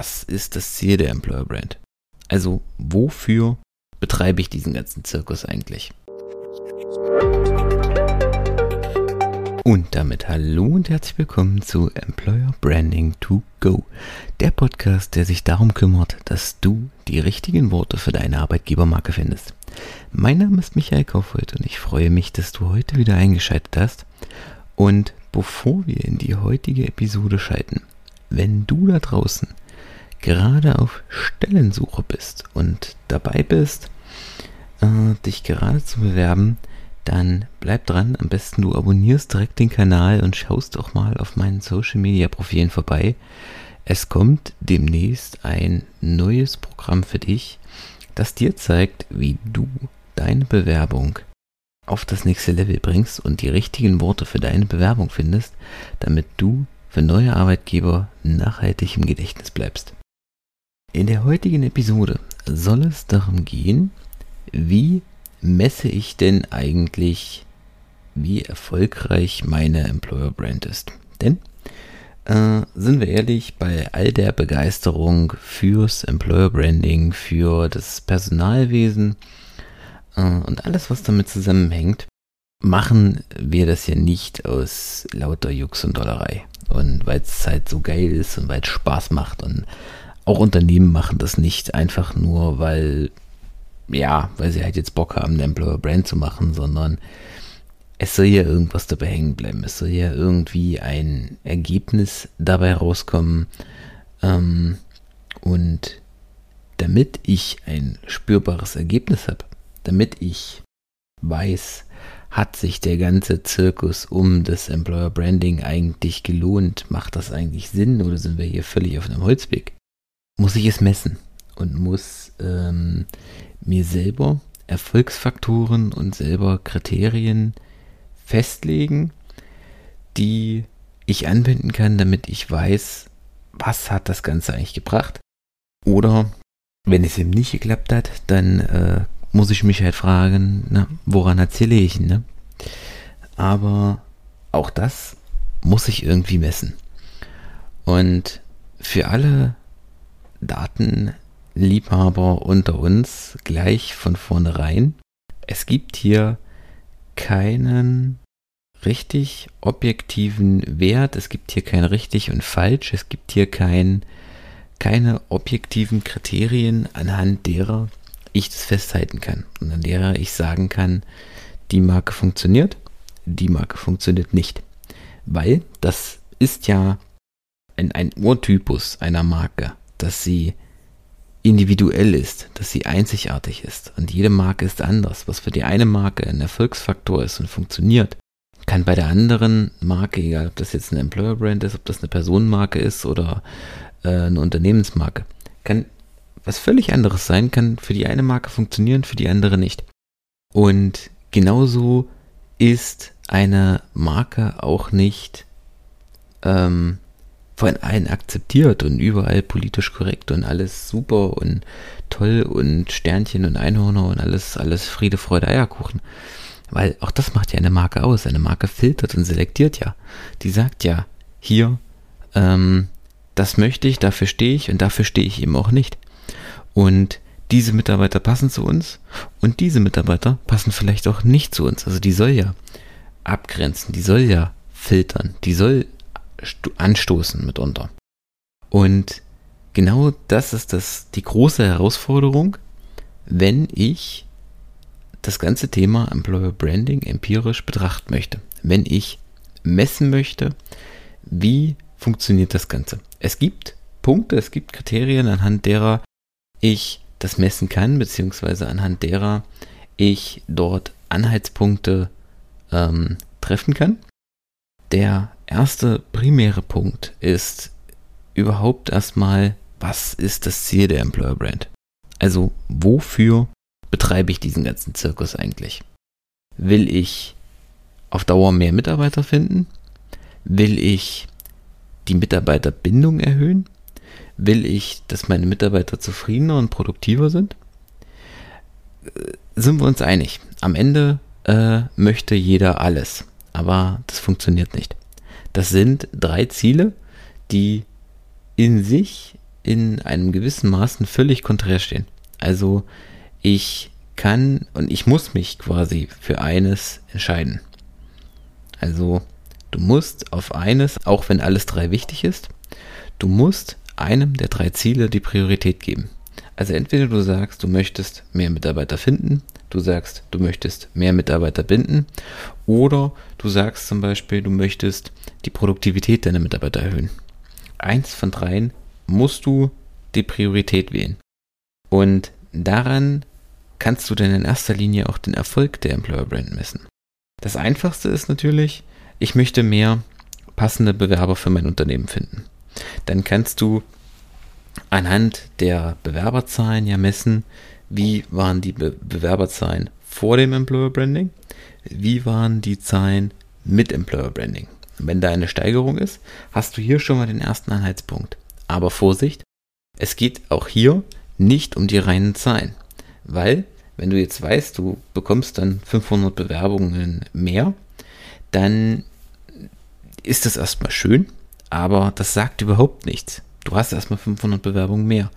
Was ist das Ziel der Employer Brand? Also wofür betreibe ich diesen ganzen Zirkus eigentlich? Und damit hallo und herzlich willkommen zu Employer Branding to Go, der Podcast, der sich darum kümmert, dass du die richtigen Worte für deine Arbeitgebermarke findest. Mein Name ist Michael Kaufhold und ich freue mich, dass du heute wieder eingeschaltet hast. Und bevor wir in die heutige Episode schalten, wenn du da draußen gerade auf Stellensuche bist und dabei bist, äh, dich gerade zu bewerben, dann bleib dran. Am besten du abonnierst direkt den Kanal und schaust auch mal auf meinen Social Media Profilen vorbei. Es kommt demnächst ein neues Programm für dich, das dir zeigt, wie du deine Bewerbung auf das nächste Level bringst und die richtigen Worte für deine Bewerbung findest, damit du für neue Arbeitgeber nachhaltig im Gedächtnis bleibst. In der heutigen Episode soll es darum gehen, wie messe ich denn eigentlich, wie erfolgreich meine Employer Brand ist? Denn, äh, sind wir ehrlich, bei all der Begeisterung fürs Employer Branding, für das Personalwesen äh, und alles, was damit zusammenhängt, machen wir das ja nicht aus lauter Jux und Dollerei. Und weil es halt so geil ist und weil es Spaß macht und auch Unternehmen machen das nicht einfach nur, weil ja, weil sie halt jetzt Bock haben, eine Employer Brand zu machen, sondern es soll ja irgendwas dabei hängen bleiben. Es soll ja irgendwie ein Ergebnis dabei rauskommen. Ähm, und damit ich ein spürbares Ergebnis habe, damit ich weiß, hat sich der ganze Zirkus um das Employer Branding eigentlich gelohnt? Macht das eigentlich Sinn oder sind wir hier völlig auf einem Holzweg? Muss ich es messen und muss ähm, mir selber Erfolgsfaktoren und selber Kriterien festlegen, die ich anwenden kann, damit ich weiß, was hat das Ganze eigentlich gebracht. Oder wenn es eben nicht geklappt hat, dann äh, muss ich mich halt fragen, na, woran erzähle ich? Ne? Aber auch das muss ich irgendwie messen. Und für alle Daten Liebhaber unter uns gleich von vornherein. Es gibt hier keinen richtig objektiven Wert, es gibt hier kein richtig und falsch, es gibt hier kein, keine objektiven Kriterien, anhand derer ich das festhalten kann und an derer ich sagen kann, die Marke funktioniert, die Marke funktioniert nicht. Weil das ist ja ein, ein Urtypus einer Marke, dass sie individuell ist, dass sie einzigartig ist. Und jede Marke ist anders. Was für die eine Marke ein Erfolgsfaktor ist und funktioniert, kann bei der anderen Marke, egal ob das jetzt eine Employer Brand ist, ob das eine Personenmarke ist oder äh, eine Unternehmensmarke, kann was völlig anderes sein, kann für die eine Marke funktionieren, für die andere nicht. Und genauso ist eine Marke auch nicht ähm, von allen akzeptiert und überall politisch korrekt und alles super und toll und Sternchen und Einhörner und alles, alles Friede, Freude, Eierkuchen. Weil auch das macht ja eine Marke aus. Eine Marke filtert und selektiert ja. Die sagt ja, hier, ähm, das möchte ich, dafür stehe ich und dafür stehe ich eben auch nicht. Und diese Mitarbeiter passen zu uns und diese Mitarbeiter passen vielleicht auch nicht zu uns. Also die soll ja abgrenzen, die soll ja filtern, die soll anstoßen mitunter. Und genau das ist das, die große Herausforderung, wenn ich das ganze Thema Employer Branding empirisch betrachten möchte. Wenn ich messen möchte, wie funktioniert das Ganze. Es gibt Punkte, es gibt Kriterien, anhand derer ich das messen kann, beziehungsweise anhand derer ich dort Anhaltspunkte ähm, treffen kann. Der erste primäre Punkt ist überhaupt erstmal was ist das Ziel der Employer Brand? Also wofür betreibe ich diesen ganzen Zirkus eigentlich? Will ich auf Dauer mehr Mitarbeiter finden? Will ich die Mitarbeiterbindung erhöhen? Will ich, dass meine Mitarbeiter zufriedener und produktiver sind? Äh, sind wir uns einig? Am Ende äh, möchte jeder alles, aber das funktioniert nicht. Das sind drei Ziele, die in sich in einem gewissen Maßen völlig konträr stehen. Also ich kann und ich muss mich quasi für eines entscheiden. Also du musst auf eines, auch wenn alles drei wichtig ist, du musst einem der drei Ziele die Priorität geben. Also entweder du sagst, du möchtest mehr Mitarbeiter finden, du sagst, du möchtest mehr Mitarbeiter binden oder du sagst zum Beispiel, du möchtest die Produktivität deiner Mitarbeiter erhöhen. Eins von dreien musst du die Priorität wählen. Und daran kannst du dann in erster Linie auch den Erfolg der Employer Brand messen. Das einfachste ist natürlich, ich möchte mehr passende Bewerber für mein Unternehmen finden. Dann kannst du anhand der Bewerberzahlen ja messen, wie waren die Be Bewerberzahlen vor dem Employer Branding, wie waren die Zahlen mit Employer Branding. Wenn da eine Steigerung ist, hast du hier schon mal den ersten Anhaltspunkt. Aber Vorsicht, es geht auch hier nicht um die reinen Zahlen, weil wenn du jetzt weißt, du bekommst dann 500 Bewerbungen mehr, dann ist das erstmal schön, aber das sagt überhaupt nichts. Du hast erstmal 500 Bewerbungen mehr.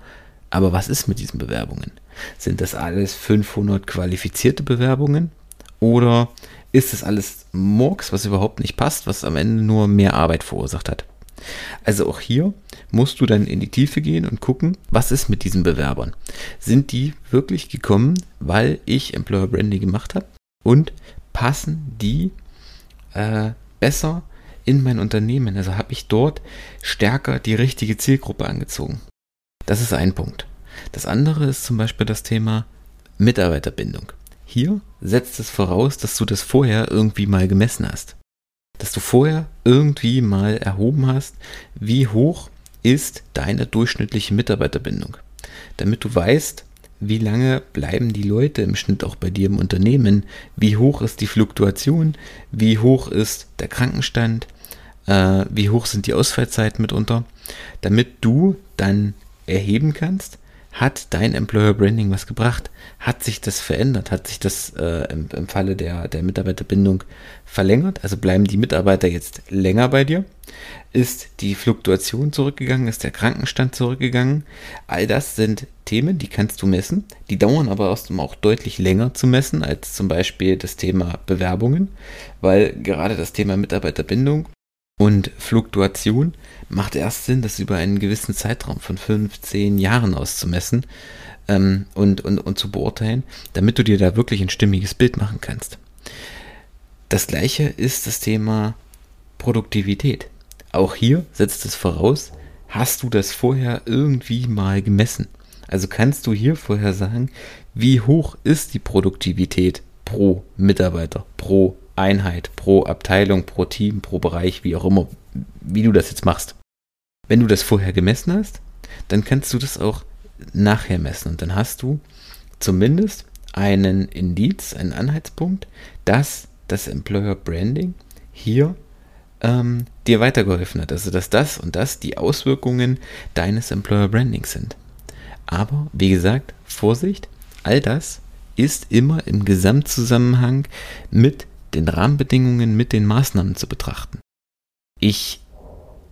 Aber was ist mit diesen Bewerbungen? Sind das alles 500 qualifizierte Bewerbungen? Oder ist das alles Murks, was überhaupt nicht passt, was am Ende nur mehr Arbeit verursacht hat? Also auch hier musst du dann in die Tiefe gehen und gucken, was ist mit diesen Bewerbern? Sind die wirklich gekommen, weil ich Employer Branding gemacht habe? Und passen die äh, besser in mein Unternehmen? Also habe ich dort stärker die richtige Zielgruppe angezogen? Das ist ein Punkt. Das andere ist zum Beispiel das Thema Mitarbeiterbindung. Hier setzt es voraus, dass du das vorher irgendwie mal gemessen hast. Dass du vorher irgendwie mal erhoben hast, wie hoch ist deine durchschnittliche Mitarbeiterbindung. Damit du weißt, wie lange bleiben die Leute im Schnitt auch bei dir im Unternehmen, wie hoch ist die Fluktuation, wie hoch ist der Krankenstand, äh, wie hoch sind die Ausfallzeiten mitunter, damit du dann erheben kannst, hat dein Employer Branding was gebracht? Hat sich das verändert? Hat sich das äh, im, im, Falle der, der Mitarbeiterbindung verlängert? Also bleiben die Mitarbeiter jetzt länger bei dir? Ist die Fluktuation zurückgegangen? Ist der Krankenstand zurückgegangen? All das sind Themen, die kannst du messen. Die dauern aber auch deutlich länger zu messen als zum Beispiel das Thema Bewerbungen, weil gerade das Thema Mitarbeiterbindung und Fluktuation macht erst Sinn, das über einen gewissen Zeitraum von 15 Jahren auszumessen ähm, und, und, und zu beurteilen, damit du dir da wirklich ein stimmiges Bild machen kannst. Das gleiche ist das Thema Produktivität. Auch hier setzt es voraus, hast du das vorher irgendwie mal gemessen? Also kannst du hier vorher sagen, wie hoch ist die Produktivität pro Mitarbeiter, pro Einheit, pro Abteilung, pro Team, pro Bereich, wie auch immer, wie du das jetzt machst. Wenn du das vorher gemessen hast, dann kannst du das auch nachher messen und dann hast du zumindest einen Indiz, einen Anhaltspunkt, dass das Employer Branding hier ähm, dir weitergeholfen hat. Also dass das und das die Auswirkungen deines Employer Brandings sind. Aber wie gesagt, Vorsicht, all das ist immer im Gesamtzusammenhang mit den Rahmenbedingungen mit den Maßnahmen zu betrachten. Ich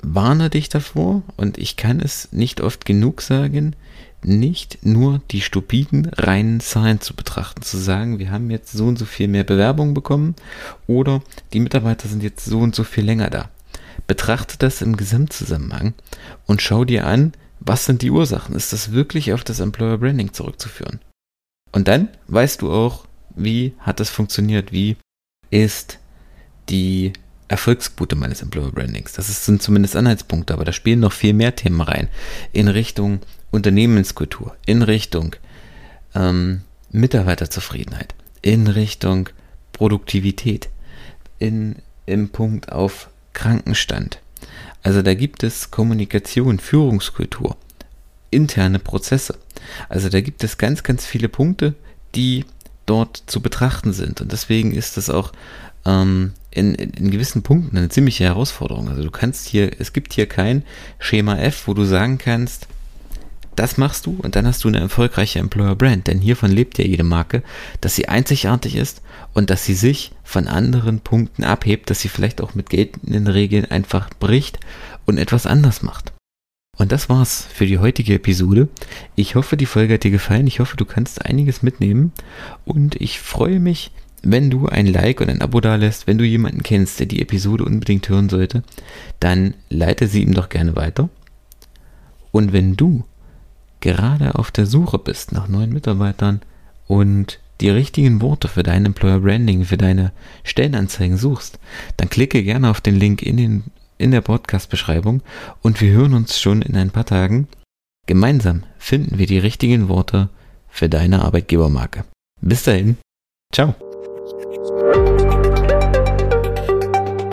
warne dich davor und ich kann es nicht oft genug sagen, nicht nur die stupiden reinen Zahlen zu betrachten, zu sagen, wir haben jetzt so und so viel mehr Bewerbungen bekommen oder die Mitarbeiter sind jetzt so und so viel länger da. Betrachte das im Gesamtzusammenhang und schau dir an, was sind die Ursachen? Ist das wirklich auf das Employer Branding zurückzuführen? Und dann weißt du auch, wie hat das funktioniert, wie ist die Erfolgsquote meines Employer Brandings. Das sind zumindest Anhaltspunkte, aber da spielen noch viel mehr Themen rein. In Richtung Unternehmenskultur, in Richtung ähm, Mitarbeiterzufriedenheit, in Richtung Produktivität, in, im Punkt auf Krankenstand. Also da gibt es Kommunikation, Führungskultur interne Prozesse. Also da gibt es ganz, ganz viele Punkte, die dort zu betrachten sind. Und deswegen ist das auch ähm, in, in, gewissen Punkten eine ziemliche Herausforderung. Also du kannst hier, es gibt hier kein Schema F, wo du sagen kannst, das machst du und dann hast du eine erfolgreiche Employer Brand. Denn hiervon lebt ja jede Marke, dass sie einzigartig ist und dass sie sich von anderen Punkten abhebt, dass sie vielleicht auch mit geltenden Regeln einfach bricht und etwas anders macht. Und das war's für die heutige Episode. Ich hoffe, die Folge hat dir gefallen. Ich hoffe, du kannst einiges mitnehmen. Und ich freue mich, wenn du ein Like und ein Abo da lässt, wenn du jemanden kennst, der die Episode unbedingt hören sollte, dann leite sie ihm doch gerne weiter. Und wenn du gerade auf der Suche bist nach neuen Mitarbeitern und die richtigen Worte für dein Employer Branding, für deine Stellenanzeigen suchst, dann klicke gerne auf den Link in, den, in der Podcast-Beschreibung und wir hören uns schon in ein paar Tagen. Gemeinsam finden wir die richtigen Worte für deine Arbeitgebermarke. Bis dahin, ciao.